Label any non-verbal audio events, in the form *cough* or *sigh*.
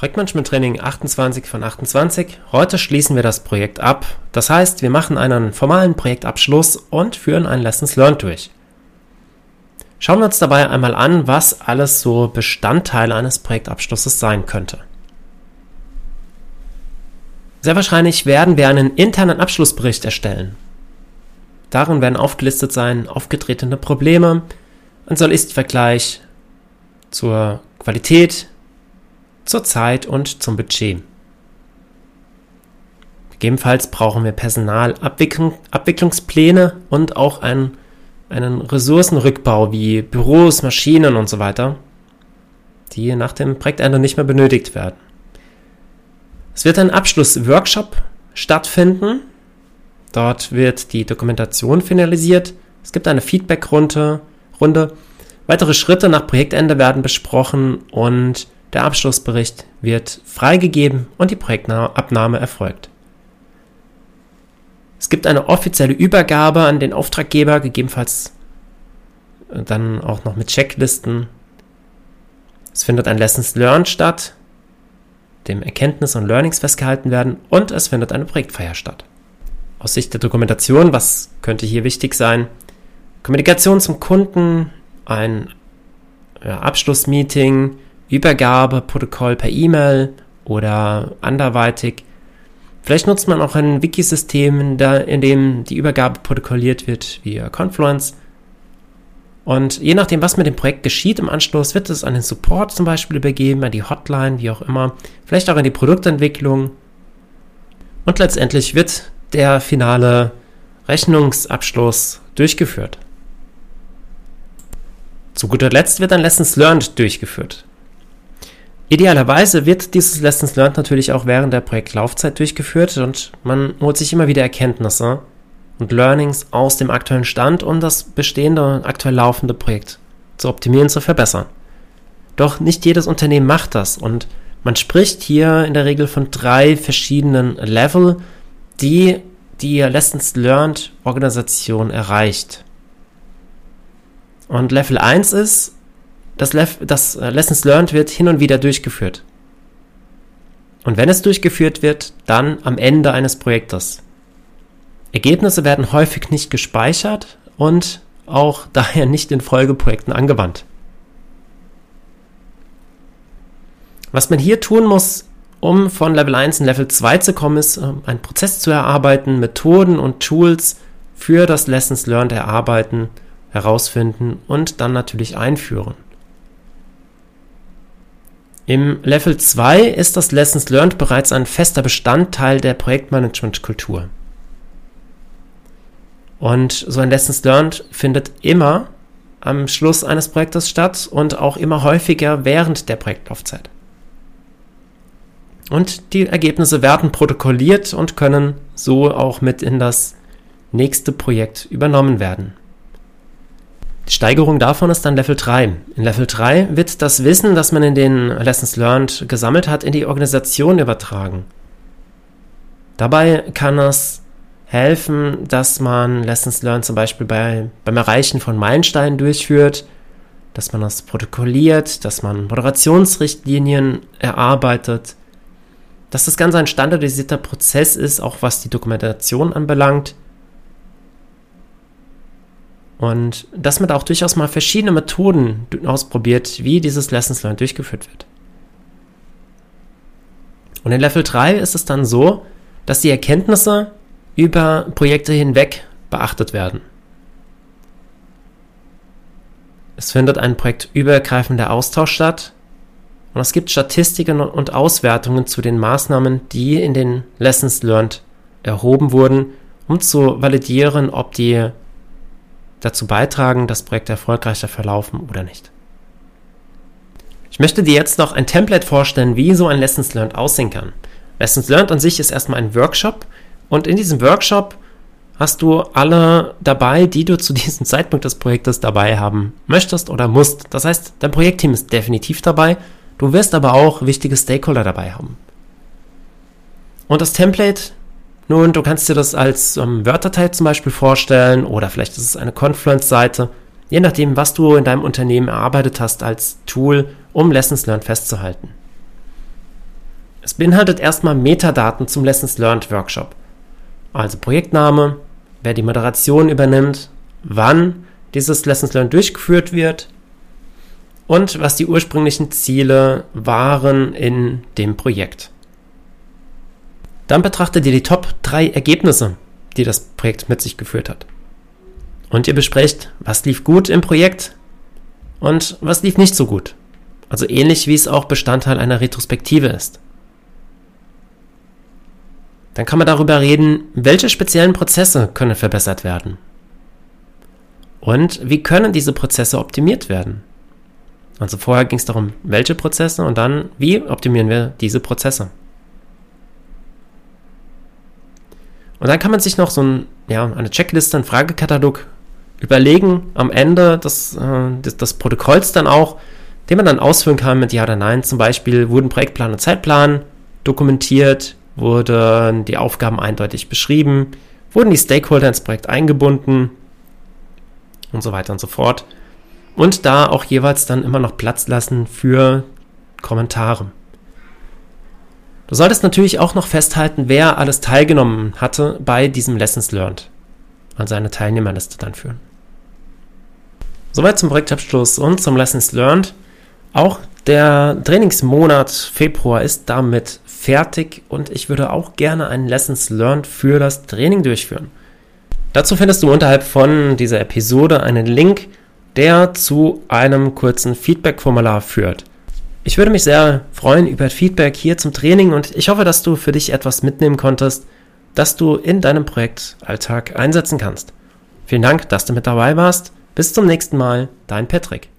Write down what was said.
Projektmanagement Training 28 von 28. Heute schließen wir das Projekt ab. Das heißt, wir machen einen formalen Projektabschluss und führen ein Lessons Learned durch. Schauen wir uns dabei einmal an, was alles so Bestandteile eines Projektabschlusses sein könnte. Sehr wahrscheinlich werden wir einen internen Abschlussbericht erstellen. Darin werden aufgelistet sein aufgetretene Probleme, ein Soll-Ist-Vergleich zur Qualität, zur Zeit und zum Budget. Gegebenenfalls brauchen wir Personalabwicklungspläne und auch einen, einen Ressourcenrückbau wie Büros, Maschinen und so weiter, die nach dem Projektende nicht mehr benötigt werden. Es wird ein Abschlussworkshop stattfinden. Dort wird die Dokumentation finalisiert. Es gibt eine Feedbackrunde. Runde. Weitere Schritte nach Projektende werden besprochen und der Abschlussbericht wird freigegeben und die Projektabnahme erfolgt. Es gibt eine offizielle Übergabe an den Auftraggeber, gegebenenfalls äh, dann auch noch mit Checklisten. Es findet ein Lessons Learned statt, dem Erkenntnisse und Learnings festgehalten werden und es findet eine Projektfeier statt. Aus Sicht der Dokumentation, was könnte hier wichtig sein? Kommunikation zum Kunden, ein ja, Abschlussmeeting, Übergabeprotokoll per E-Mail oder anderweitig. Vielleicht nutzt man auch ein Wikisystem, in, dem die Übergabe protokolliert wird via Confluence. Und je nachdem, was mit dem Projekt geschieht im Anschluss, wird es an den Support zum Beispiel übergeben, an die Hotline, wie auch immer, vielleicht auch an die Produktentwicklung. Und letztendlich wird der finale Rechnungsabschluss durchgeführt. Zu guter Letzt wird ein Lessons Learned durchgeführt. Idealerweise wird dieses Lessons Learned natürlich auch während der Projektlaufzeit durchgeführt und man holt sich immer wieder Erkenntnisse und Learnings aus dem aktuellen Stand, um das bestehende und aktuell laufende Projekt zu optimieren, zu verbessern. Doch nicht jedes Unternehmen macht das und man spricht hier in der Regel von drei verschiedenen Level, die die Lessons Learned Organisation erreicht. Und Level 1 ist, das, Lef das äh, Lessons Learned wird hin und wieder durchgeführt. Und wenn es durchgeführt wird, dann am Ende eines Projektes. Ergebnisse werden häufig nicht gespeichert und auch *laughs* daher nicht in Folgeprojekten angewandt. Was man hier tun muss, um von Level 1 in Level 2 zu kommen, ist, äh, einen Prozess zu erarbeiten, Methoden und Tools für das Lessons Learned erarbeiten, herausfinden und dann natürlich einführen. Im Level 2 ist das Lessons Learned bereits ein fester Bestandteil der Projektmanagement-Kultur. Und so ein Lessons Learned findet immer am Schluss eines Projektes statt und auch immer häufiger während der Projektlaufzeit. Und die Ergebnisse werden protokolliert und können so auch mit in das nächste Projekt übernommen werden. Die Steigerung davon ist dann Level 3. In Level 3 wird das Wissen, das man in den Lessons Learned gesammelt hat, in die Organisation übertragen. Dabei kann es helfen, dass man Lessons Learned zum Beispiel bei, beim Erreichen von Meilensteinen durchführt, dass man das protokolliert, dass man Moderationsrichtlinien erarbeitet, dass das Ganze ein standardisierter Prozess ist, auch was die Dokumentation anbelangt und dass man da auch durchaus mal verschiedene Methoden ausprobiert, wie dieses Lessons Learned durchgeführt wird. Und in Level 3 ist es dann so, dass die Erkenntnisse über Projekte hinweg beachtet werden. Es findet ein projektübergreifender Austausch statt und es gibt Statistiken und Auswertungen zu den Maßnahmen, die in den Lessons Learned erhoben wurden, um zu validieren, ob die dazu beitragen, dass Projekte erfolgreicher verlaufen oder nicht. Ich möchte dir jetzt noch ein Template vorstellen, wie so ein Lessons Learned aussehen kann. Lessons Learned an sich ist erstmal ein Workshop und in diesem Workshop hast du alle dabei, die du zu diesem *laughs* Zeitpunkt des Projektes dabei haben möchtest oder musst. Das heißt, dein Projektteam ist definitiv dabei, du wirst aber auch wichtige Stakeholder dabei haben. Und das Template nun, du kannst dir das als ähm, Word-Datei zum Beispiel vorstellen oder vielleicht ist es eine Confluence-Seite, je nachdem, was du in deinem Unternehmen erarbeitet hast als Tool, um Lessons Learned festzuhalten. beinhaltet erstmal Metadaten zum Lessons Learned Workshop. Also Projektname, wer die Moderation übernimmt, wann dieses Lessons Learned durchgeführt wird und was die ursprünglichen Ziele waren in dem Projekt. Dann betrachtet ihr die Top 3 Ergebnisse, die das Projekt mit sich geführt hat. Und ihr besprecht, was lief gut im Projekt und was lief nicht so gut. Also ähnlich wie es auch Bestandteil einer Retrospektive ist. Dann kann man darüber reden, welche speziellen Prozesse können verbessert werden. Und wie können diese Prozesse optimiert werden? Also vorher ging es darum, welche Prozesse und dann, wie optimieren wir diese Prozesse? Und dann kann man sich noch so ein, ja, eine Checkliste, einen Fragekatalog überlegen am Ende des, äh, des, des Protokolls dann auch, den man dann ausführen kann mit Ja oder Nein. Zum Beispiel wurden Projektplan und Zeitplan dokumentiert, wurden die Aufgaben eindeutig beschrieben, wurden die Stakeholder ins Projekt eingebunden und so weiter und so fort. Und da auch jeweils dann immer noch Platz lassen für Kommentare. Du solltest natürlich auch noch festhalten, wer alles teilgenommen hatte bei diesem Lessons Learned. Also eine Teilnehmerliste dann führen. Soweit zum Projektabschluss und zum Lessons Learned. Auch der Trainingsmonat Februar ist damit fertig und ich würde auch gerne einen Lessons Learned für das Training durchführen. Dazu findest du unterhalb von dieser Episode einen Link, der zu einem kurzen Feedback-Formular führt. Ich würde mich sehr freuen über Feedback hier zum Training und ich hoffe, dass du für dich etwas mitnehmen konntest, das du in deinem Projektalltag einsetzen kannst. Vielen Dank, dass du mit dabei warst. Bis zum nächsten Mal, dein Patrick.